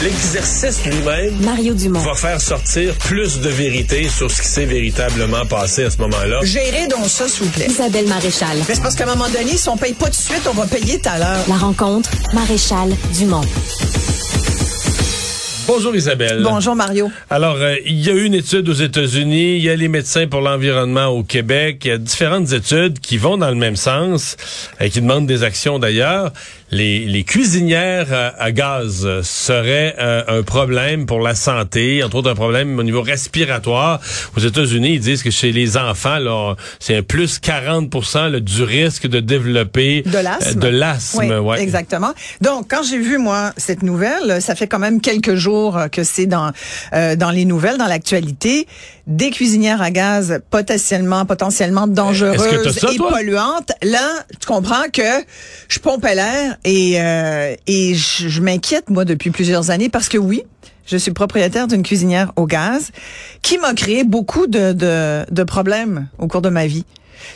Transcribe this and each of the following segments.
L'exercice lui-même Mario Dumont. va faire sortir plus de vérité sur ce qui s'est véritablement passé à ce moment-là. Gérez donc ça, s'il vous plaît. Isabelle Maréchal. Mais c'est parce qu'à un moment donné, si on paye pas tout de suite, on va payer tout à l'heure. La rencontre, Maréchal Dumont. Bonjour Isabelle. Bonjour, Mario. Alors, euh, il y a eu une étude aux États-Unis, il y a les médecins pour l'environnement au Québec, il y a différentes études qui vont dans le même sens et qui demandent des actions d'ailleurs. Les, les cuisinières à, à gaz seraient euh, un problème pour la santé, entre autres un problème au niveau respiratoire. Aux États-Unis, ils disent que chez les enfants, là, c'est un plus 40 là, du risque de développer De l'asthme. euh, de l'asthme, Oui, ouais. exactement. Donc, quand j'ai vu, moi, cette nouvelle, ça fait quand même quelques jours que c'est dans, euh, dans les nouvelles, dans l'actualité, des cuisinières à gaz potentiellement, potentiellement dangereuses ça, et toi? polluantes. Là, tu comprends que je pompe l'air et, euh, et je, je m'inquiète, moi, depuis plusieurs années parce que oui, je suis propriétaire d'une cuisinière au gaz qui m'a créé beaucoup de, de, de problèmes au cours de ma vie.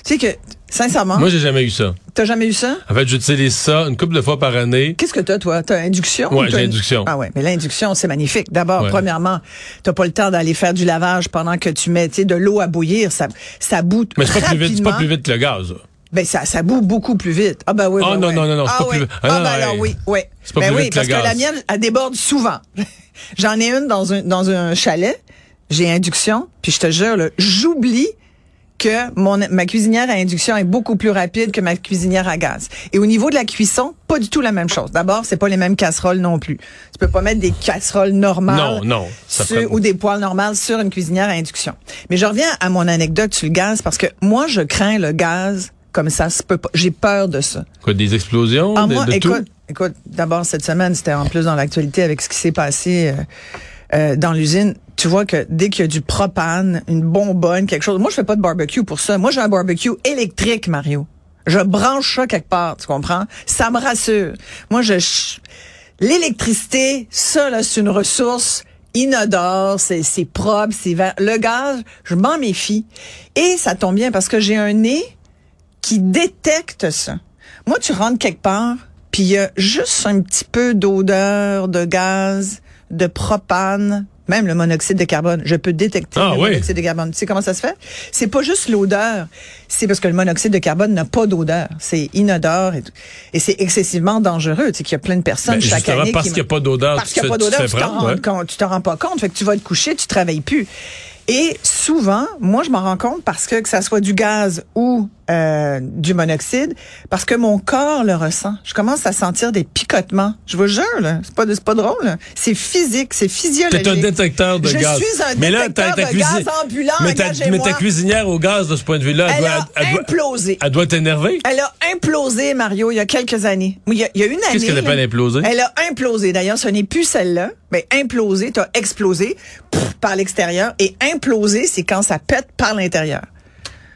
Tu sais que, sincèrement, Moi, j'ai jamais eu ça. t'as jamais eu ça? En fait, j'utilise ça une couple de fois par année. Qu'est-ce que t'as, toi? T'as induction? Ouais, ou t'as j'ai induction. Ah ouais, mais l'induction, c'est magnifique. D'abord, Ouais. premièrement, t'as pas le temps d'aller faire du lavage pendant que tu mets de l'eau à bouillir. Ça, ça bout Mais c'est pas plus vite, c'est pas plus vite que le gaz. Ben, ça, ça bout beaucoup plus vite. Ah ben oui, Ah ben non, ouais. non, non, non, c'est ah pas oui. plus- ah Ah, non, ben alors oui, oui. C'est pas ben plus oui, vite que parce le que la mienne, elle déborde souvent. J'en ai une dans un, dans un chalet. J'ai induction, puis je te jure, j'oublie que mon, ma cuisinière à induction est beaucoup plus rapide que ma cuisinière à gaz. Et au niveau de la cuisson, pas du tout la même chose. D'abord, c'est pas les mêmes casseroles non plus. Tu peux pas mettre des casseroles normales Non, non, ça sur- prend- ou des poêles normales sur une cuisinière à induction. Mais je reviens à mon anecdote sur le gaz parce que moi, je crains le gaz comme ça se peut pas. J'ai peur de ça. Quoi, des explosions, Ah, de, moi, de écoute, tout? écoute, d'abord cette semaine, c'était en plus dans l'actualité avec ce qui s'est passé euh, euh, dans l'usine. Tu vois que dès qu'il y a du propane, une bonbonne, quelque chose. Moi, je fais pas de barbecue pour ça. Moi, j'ai un barbecue électrique, Mario. Je branche ça quelque part, tu comprends? Ça me rassure. Moi, je l'électricité, ça là, c'est une ressource inodore, c'est c'est propre, c'est vert. Le gaz, je m'en méfie. Et ça tombe bien parce que j'ai un nez qui détecte ça. Moi, tu rentres quelque part, puis il y a juste un petit peu d'odeur de gaz, de propane, même le monoxyde de carbone. Je peux détecter Ah le oui. monoxyde de carbone. Tu sais comment ça se fait? C'est pas juste l'odeur. C'est parce que le monoxyde de carbone n'a pas d'odeur. C'est inodore et, et c'est excessivement dangereux. Tu sais qu'il y a plein de personnes Ben, chaque année parce qui qu'il n'y a pas d'odeur, parce qu'il n'y a pas d'odeur, tu t'en rends ouais. t'en rends pas compte, fait que tu vas te coucher, tu travailles plus. Et souvent, moi, je m'en rends compte parce que que ça soit du gaz ou euh, du monoxyde, parce que mon corps le ressent. Je commence à sentir des picotements. Je vous jure, là, c'est pas, c'est pas drôle. là. C'est physique, c'est physiologique. T'es un détecteur de je gaz. suis un mais là, détecteur ta, ta de cuisine- gaz ambulant, mais ta, engagez-moi. mais ta cuisinière au gaz, de ce point de vue-là, elle, Elle doit, a elle, implosé. elle doit t'énerver? Elle a implosé, Mario, il y a quelques années. Oui, Il y a, il y a une année. Qu'est-ce qu'elle là, appelle imploser? Elle a implosé. D'ailleurs, ce n'est plus celle-là. Mais implosé, t'as explosé pff, par l'extérieur. Et implosé, c'est quand ça pète par l'intérieur.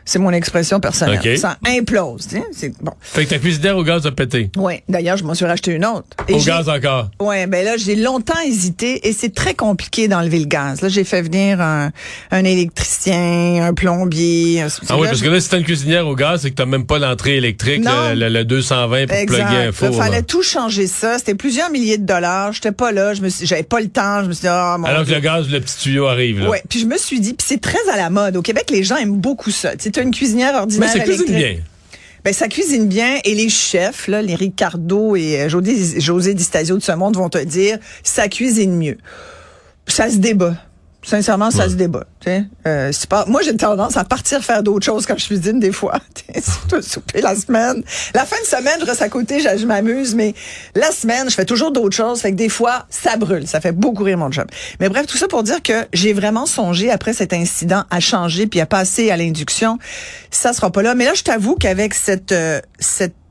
C'est mon expression personnelle. Ça implose. sais, C'est bon. Fait que ta cuisinière au gaz a pété. Ouais. D'ailleurs, je m'en suis racheté une autre. Et Au gaz encore. Ouais, ben là, j'ai longtemps hésité et c'est très compliqué d'enlever le gaz. Là, j'ai fait venir un, un électricien, un plombier. un- Ah oui, parce que là, si t'as une cuisinière au gaz, c'est que t'as même pas l'entrée électrique, le, le- le 220 pour plugger un Exact. four. Il fallait là. tout changer ça. C'était plusieurs milliers de dollars. J'étais pas là. Je me j'avais pas le temps. Je me suis dit, ah, mon Alors que le gaz, le petit tuyau arrive. Ouais. Puis je me suis dit, puis c'est très à la mode. Au Québec, les gens aiment beaucoup ça. Une cuisinière Mais ordinaire c'est cuisine électrique. bien. Ben, ça cuisine bien et les chefs, là, les Ricardo et euh, José, José de ce monde vont te dire, ça cuisine mieux. Ça se débat. Sincèrement, ça se débat. Euh, c'est pas, moi, j'ai tendance à partir faire d'autres choses quand je cuisine des fois. Surtout souper la semaine. La fin de semaine, je reste à côté, je, je m'amuse, mais la semaine, je fais toujours d'autres choses. Fait que des fois, ça brûle. Ça fait beaucoup rire mon job. Mais bref, tout ça pour dire que j'ai vraiment songé après cet incident à changer puis à passer à l'induction. Ça sera pas là. Mais là, je t'avoue qu'avec cette cette cette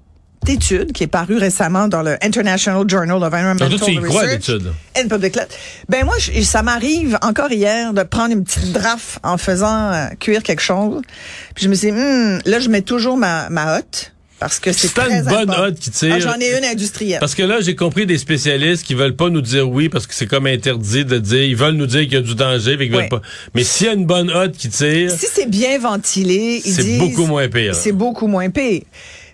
étude qui est parue récemment dans le International Journal of Environmental crois, Research and Public Health. Ben moi, je- ça m'arrive encore hier de prendre une petite draft en faisant euh, cuire quelque chose. Puis je me suis dit, Hmm, là, je mets toujours ma, ma hotte parce que c'est très une bonne hotte qui tire- Ah, J'en ai une industrielle. Parce que là, j'ai compris des spécialistes qui veulent pas nous dire oui parce que c'est comme interdit de dire. Ils veulent nous dire qu'il y a du danger, mais qu'ils Ouais. veulent pas. Mais s'il y a une bonne hotte qui tire, si c'est bien ventilé, ils C'est disent- beaucoup moins pire. C'est beaucoup moins pire.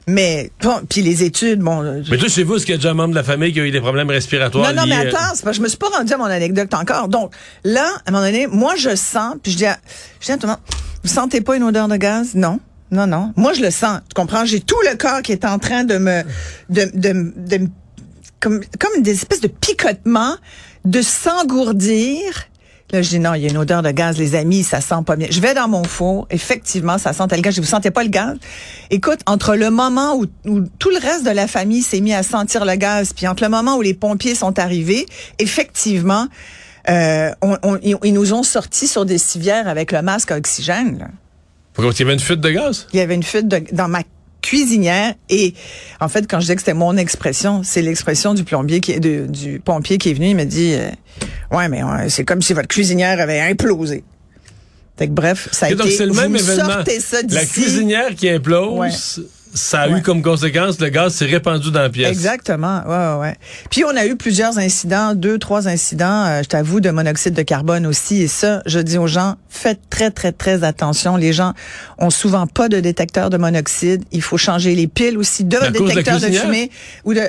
Mais bon, puis les études, bon. euh, mais toi, chez vous, est-ce qu'il y a déjà un membre de la famille qui a eu des problèmes respiratoires Non, non, mais attends, c'est parce que je me suis pas rendu à mon anecdote encore. Donc, là, à un moment donné, moi, je sens, puis je dis à, je dis à tout le monde, vous sentez pas une odeur de gaz? Non. Non, non. Moi, je le sens. Tu comprends? J'ai tout le corps qui est en train de me, de, de, de, me- comme, comme des espèces de picotements, de s'engourdir. Là, je dis non, il y a une odeur de gaz, les amis, ça sent pas bien. Je vais dans mon four, effectivement, ça sentait le gaz. Je dis, vous sentez pas le gaz? Écoute, entre le moment où, où tout le reste de la famille s'est mis à sentir le gaz, puis entre le moment où les pompiers sont arrivés, effectivement, euh, on- on- ils, nous ont sortis sur des civières avec le masque à oxygène. là. Pourquoi? Il y avait une fuite de gaz? Il y avait une fuite de- dans ma cuisinière et en fait quand je disais que c'était mon expression c'est l'expression du plombier qui est de- du pompier qui est venu il m'a dit euh, ouais mais euh, c'est comme si votre cuisinière avait implosé fait que bref ça a Et donc, été c'est le même me événement. sortez ça d'ici La cuisinière qui implose, Ouais. ça a Ouais. eu comme conséquence le gaz s'est répandu dans la pièce. Exactement, ouais, ouais, ouais. Puis on a eu plusieurs incidents, deux, trois incidents, euh, je t'avoue, de monoxyde de carbone aussi. Et ça, je dis aux gens, faites très, très, très attention. Les gens ont souvent pas de détecteur de monoxyde. Il faut changer les piles aussi de votre de détecteur de, cuisinière? fumée ou de.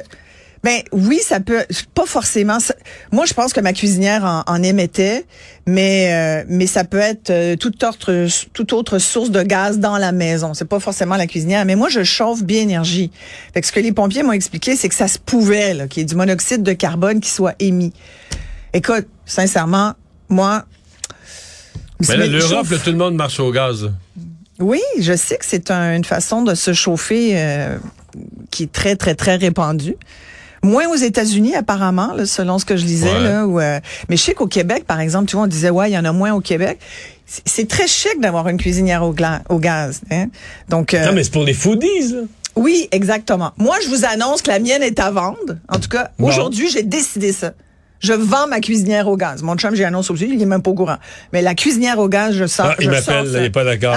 Ben oui, ça peut pas forcément. ça- moi, je pense que ma cuisinière en, en émettait, mais euh, mais ça peut être euh, toute autre toute autre source de gaz dans la maison. C'est pas forcément la cuisinière, mais moi je chauffe bien énergie. Fait que ce que les pompiers m'ont expliqué, c'est que ça se pouvait là, qu'il y ait du monoxyde de carbone qui soit émis. Écoute, sincèrement, moi. Mais là, l'Europe, chauffe- là, tout le monde marche au gaz. oui, je sais que c'est un- une façon de se chauffer euh, qui est très, très, très répandue. Moins aux États-Unis, apparemment, là, selon ce que je lisais. Ouais. Là, où, euh, mais je sais qu'au Québec, par exemple, tu vois, on disait, ouais, il y en a moins au Québec. C'est- très chic d'avoir une cuisinière au, au gaz. Hein? Donc, euh, Non, mais c'est pour les foodies, là. oui, exactement. Moi, je vous annonce que la mienne est à vendre. En tout cas, Bon. aujourd'hui, j'ai décidé ça. Je vends ma cuisinière au gaz. Mon chum, j'ai annoncé aussi, il est même pas au courant. Mais la cuisinière au gaz, je sors. Ah, il je m'appelle, il est pas d'accord.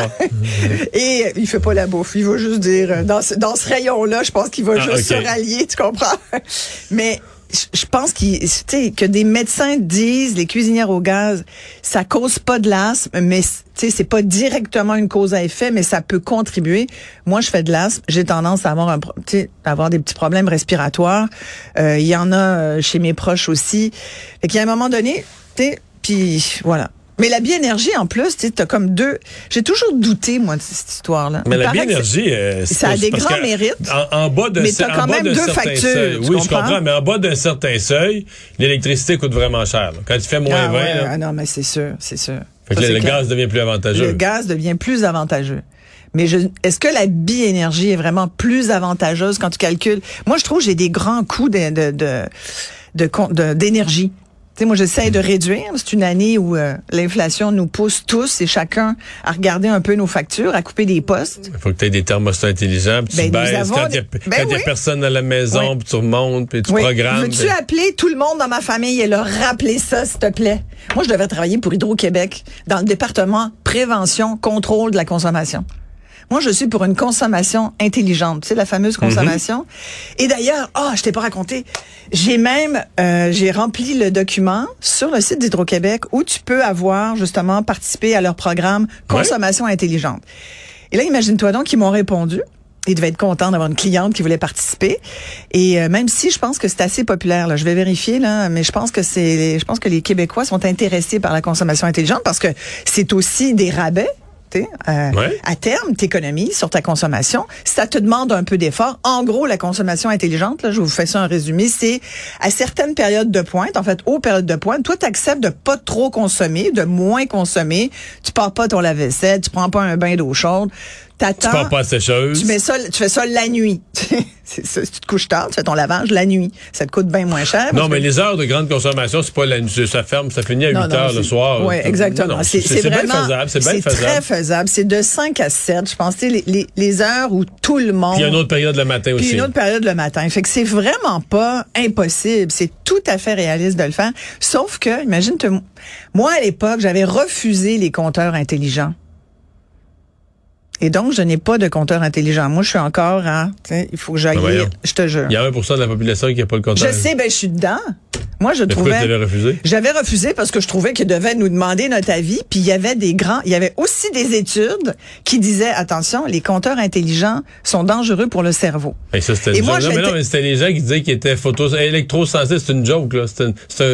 Et il fait pas la bouffe. Il va juste dire, euh, dans ce, dans ce rayon-là, je pense qu'il va Ah, juste se rallier, tu comprends? Mais je- pense que des médecins disent, les cuisinières au gaz, ça cause pas de l'asthme, mais c'est pas directement une cause à effet, mais ça peut contribuer. Moi, je fais de l'asthme, j'ai tendance à avoir un, avoir des petits problèmes respiratoires. Euh, Il y en a euh, chez mes proches aussi. Fait qu'il y a un moment donné, puis voilà. Mais la biénergie, en plus, tu t'as comme deux. J'ai toujours douté, moi, de cette histoire-là. Mais Il la biénergie, euh, ça a des grands mérites. En, en bas de Mais t'as quand même deux factures, seuil. tu Oui, je comprends? mais en bas d'un certain seuil, l'électricité coûte vraiment cher. là. Quand il fait moins Ah 20, ouais, là, ah non, mais c'est sûr, c'est sûr. fait que là, le clair. gaz devient plus avantageux. Le gaz devient plus avantageux. Mais je, est-ce que la biénergie est vraiment plus avantageuse quand tu calcules? Moi, je trouve que j'ai des grands coûts de, de, de- d'énergie. Tu sais, moi, j'essaie de réduire. C'est une année où euh, l'inflation nous pousse tous et chacun à regarder un peu nos factures, à couper des postes. Il faut que tu aies des thermostats intelligents, puis tu Ben, nous baisses avons quand il y a, ben a personne à la maison, Oui. puis tu remontes, puis tu Oui. programmes. Veux-tu puis- appeler tout le monde dans ma famille et leur rappeler ça, s'il te plaît? Moi, je devais travailler pour Hydro-Québec dans le département prévention, contrôle de la consommation. Moi, je suis pour une consommation intelligente, tu sais, la fameuse consommation. Et d'ailleurs, ah, je t'ai pas raconté, j'ai même, euh, j'ai rempli le document sur le site d'Hydro-Québec où tu peux avoir, justement, participé à leur programme Consommation intelligente. Et là, imagine-toi donc qu'ils m'ont répondu. Ils devaient être contents d'avoir une cliente qui voulait participer. Et euh, même si je pense que c'est assez populaire, là, je vais vérifier là, mais je pense que c'est, je pense que les Québécois sont intéressés par la consommation intelligente parce que c'est aussi des rabais. Euh, Ouais. À terme, tu économises sur ta consommation. Ça te demande un peu d'effort. En gros, la consommation intelligente, là, je vous fais ça un résumé, c'est à certaines périodes de pointe, en fait, aux périodes de pointe, toi, tu acceptes de pas trop consommer, de moins consommer. Tu pars pas ton lave-vaisselle, tu prends pas un bain d'eau chaude. T'attends. Tu pars pas à sécheuse. Tu mets ça, tu fais ça la nuit. Ça, si tu te couches tard, tu fais ton lavage la nuit. Ça te coûte bien moins cher. Non, mais que- les heures de grande consommation, c'est pas la nuit. Ça ferme, ça finit à 8 Non, non, heures le soir. Oui, exactement. C'est bien faisable. C'est bien très faisable. C'est de 5 à 7. Je pense, tu sais, les, les, les heures où tout le monde. Puis il y a une autre période le matin Puis aussi. une autre période le matin. Fait que c'est vraiment pas impossible. C'est tout à fait réaliste de le faire. Sauf que, imagine, moi, à l'époque, j'avais refusé les compteurs intelligents. Et donc, je n'ai pas de compteur intelligent. Moi, je suis encore à, il faut que j'aille Ben. Je te jure. Il y a 1% de la population qui n'a pas le compteur. Je sais, ben, je suis dedans. Moi, je Mais trouvais. refusé? J'avais refusé parce que je trouvais qu'ils devaient nous demander notre avis. Puis il y avait des grands, il y avait aussi des études qui disaient attention, les compteurs intelligents sont dangereux pour le cerveau. Et ça, c'était moi. Non, mais non, mais c'était les gens qui disaient qu'ils étaient photos électrosensibles. C'est une joke, là.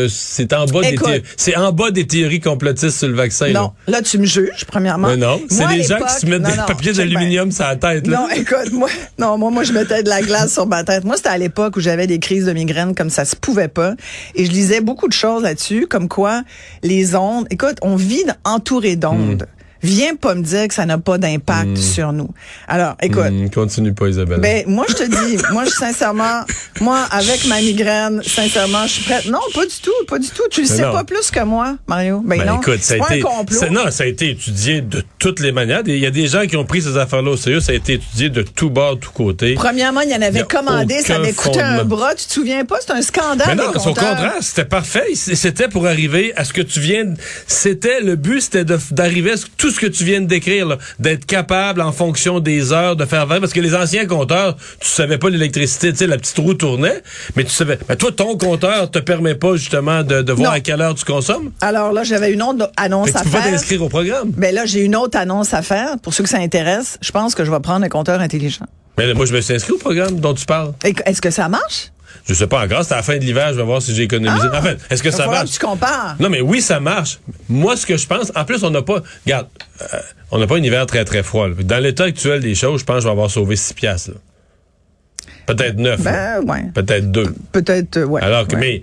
C'est en bas des Écoute. thé- c'est en bas des théories complotistes sur le vaccin, là. Non, là tu me juges premièrement. Mais non, c'est les gens qui se mettent non, des bien. d'aluminium sur la tête, là. Non, écoute, moi, non, moi, moi, je mettais de la glace sur ma tête. Moi, c'était à l'époque où j'avais des crises de migraine comme ça se pouvait pas. Et je lisais beaucoup de choses là-dessus, comme quoi les ondes, écoute, on vit entouré d'ondes. Viens pas me dire que ça n'a pas d'impact sur nous. Alors, écoute, Hum, continue pas, Isabelle. Ben, moi, je te dis, moi, je, sincèrement, moi, avec ma migraine, sincèrement, je suis prête. Non, pas du tout, pas du tout. Tu le sais non. pas plus que moi, Mario. Ben, Ben, non. écoute, ça c'est a été, ça- non, ça a été étudié de toutes les manières. Il y a des gens qui ont pris ces affaires-là au sérieux. Ça a été étudié de tout bord, de tous côtés. Premièrement, il y en y avait commandé, ça avait coûté un bras. Tu te souviens pas? C'est un scandale. Mais non, compteurs. contraire, c'était parfait. C'était pour arriver à ce que tu viens. de- C'était le but, c'était d'arriver à ce- tout ce que tu viens de décrire, d'être capable en fonction des heures de faire varier. Parce que les anciens compteurs, tu savais pas l'électricité, tu sais, la petite roue tournait, mais tu savais. Mais toi, ton compteur te permet pas justement de, de voir Non. à quelle heure tu consommes? Alors là, j'avais une autre annonce Fait que à tu peux pas faire. t'inscrire au programme. Ben là, j'ai une autre annonce à faire. Pour ceux que ça intéresse, je pense que je vais prendre un compteur intelligent. Mais moi, je me suis inscrit au programme dont tu parles. Est-ce que ça marche? Je sais pas encore. C'est à la fin de l'hiver, je vais voir si j'ai économisé. Ah! Enfin, est-ce que ça marche? que tu compares. Non, mais oui, ça marche. Moi, ce que je pense, en plus, on n'a pas, regarde, euh, on n'a pas un hiver très, très froid. là. Dans l'état actuel des choses, je pense que je vais avoir sauvé 6 piastres. Peut-être 9. Ben, ouais. Peut-être 2. Peut-être, euh, ouais. Alors que, ouais. mais,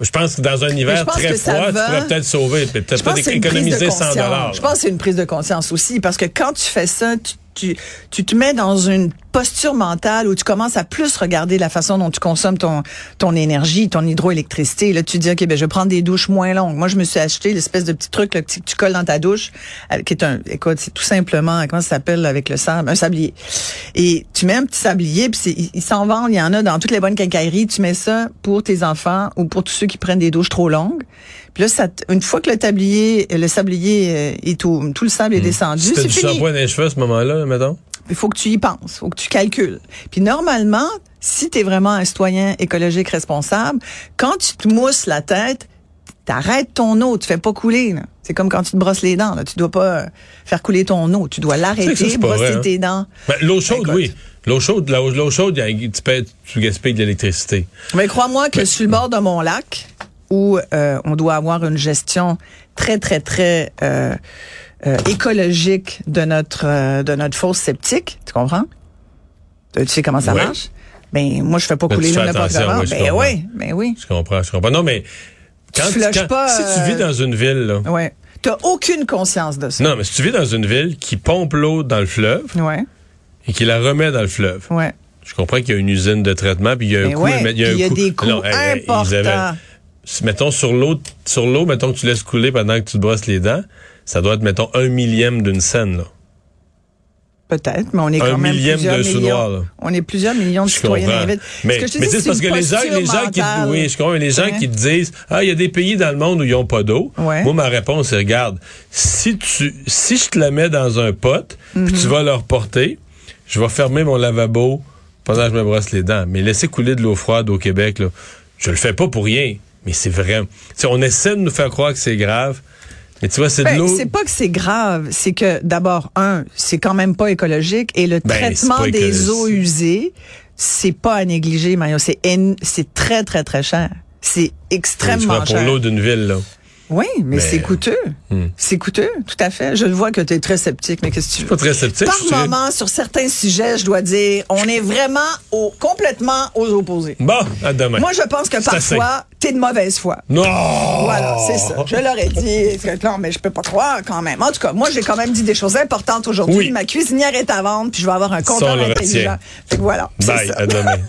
je pense que dans un hiver très froid, tu pourrais peut-être sauver, peut-être économiser 100 conscience. dollars. Je pense que c'est une prise de conscience aussi parce que quand tu fais ça, tu, tu, tu te mets dans une posture mentale où tu commences à plus regarder la façon dont tu consommes ton ton énergie, ton hydroélectricité. Là, tu dis ok, ben je prendre des douches moins longues. Moi, je me suis acheté l'espèce de petit truc là, que tu- colles dans ta douche, euh, qui est un, écoute, c'est tout simplement comment ça s'appelle avec le sable, un sablier. Et tu mets un petit sablier, puis ils s'en vendent, il y en a dans toutes les bonnes quincailleries. Tu mets ça pour tes enfants ou pour tous ceux qui prennent des douches trop longues. Puis là, ça, te- une fois que le tablier, le sablier euh, est tout, tout le sable est descendu, Si t'as c'est du fini. shampoing les cheveux à ce moment-là, mettons? Il faut que tu y penses, faut que tu calcules. Puis normalement, si tu es vraiment un citoyen écologique responsable, quand tu te mousses la tête, t'arrêtes ton eau, tu fais pas couler. là. C'est comme quand tu te brosses les dents. Là. Tu dois pas euh, faire couler ton eau. Tu dois ça, l'arrêter, brosser vrai, hein? tes dents. Ben, l'eau chaude, Écoute. oui. L'eau chaude, l'eau l'eau chaude, il tu, peux, tu gaspilles de l'électricité. Mais crois-moi que sur le bord de mon lac, où euh, on doit avoir une gestion très, très, très euh, euh, écologique de notre de notre fosse septique, tu comprends? Tu sais comment ça marche? Ben moi je fais pas Ben, couler tu l'eau n'importe comment. Ben comprends. oui, ben oui. Je comprends, je comprends. Non, mais Tu quand, quand- pas, si tu vis dans une ville, là, Ouais. T'as aucune conscience de ça. non, mais si tu vis dans une ville qui pompe l'eau dans le fleuve Ouais, et qui la remet dans le fleuve, ouais. je comprends qu'il y a une usine de traitement, puis il y a un Mais coût. ouais, il y a, puis il y a un coût- des coûts Non, hey, hey, importants. Mettons, sur l'eau, sur l'eau, mettons que tu laisses couler pendant que tu te brosses les dents, ça doit être, mettons, un millième d'une scène, là. Peut-être, mais on est Un quand même millième plusieurs de millions. là. On est plusieurs millions de Je citoyens. Mais, Ce que mais c'est parce que les gens, les gens qui, posture oui, je comprends, mais les gens Ouais. qui te disent, ah, il y a des pays dans le monde où ils n'ont pas d'eau. Ouais. Moi, ma réponse, c'est, regarde, si tu, si je te la mets dans un pot, puis Mhm. tu vas le reporter, je vais fermer mon lavabo pendant que je me brosse les dents. Mais laisser couler de l'eau froide au Québec, là, je le fais pas pour rien. Mais c'est vrai. On essaie de nous faire croire que c'est grave. Mais tu vois, c'est de Ben, l'eau. c'est pas que c'est grave, c'est que d'abord un, c'est quand même pas écologique et le Ben, traitement des eaux usées, c'est pas à négliger, Mario. C'est c'est très très très cher. C'est extrêmement pour cher. l'eau d'une ville, là. Oui, mais, Mais- c'est coûteux. Hmm. C'est coûteux, tout à fait. Je le vois que tu es très sceptique, mais qu'est-ce que tu veux? Pas très sceptique. Par je moment, sur certains sujets, je dois dire, on est vraiment au, complètement aux opposés. Bon, à demain. Moi, je pense que parfois, t'es de mauvaise foi. Non! Voilà, c'est ça. Je l'aurais dit. Non, mais je peux pas croire quand même. En tout cas, moi, j'ai quand même dit des choses importantes aujourd'hui. Oui. Ma cuisinière est à vendre, puis je vais avoir un compteur intelligent. Fait que voilà. Bye, à demain.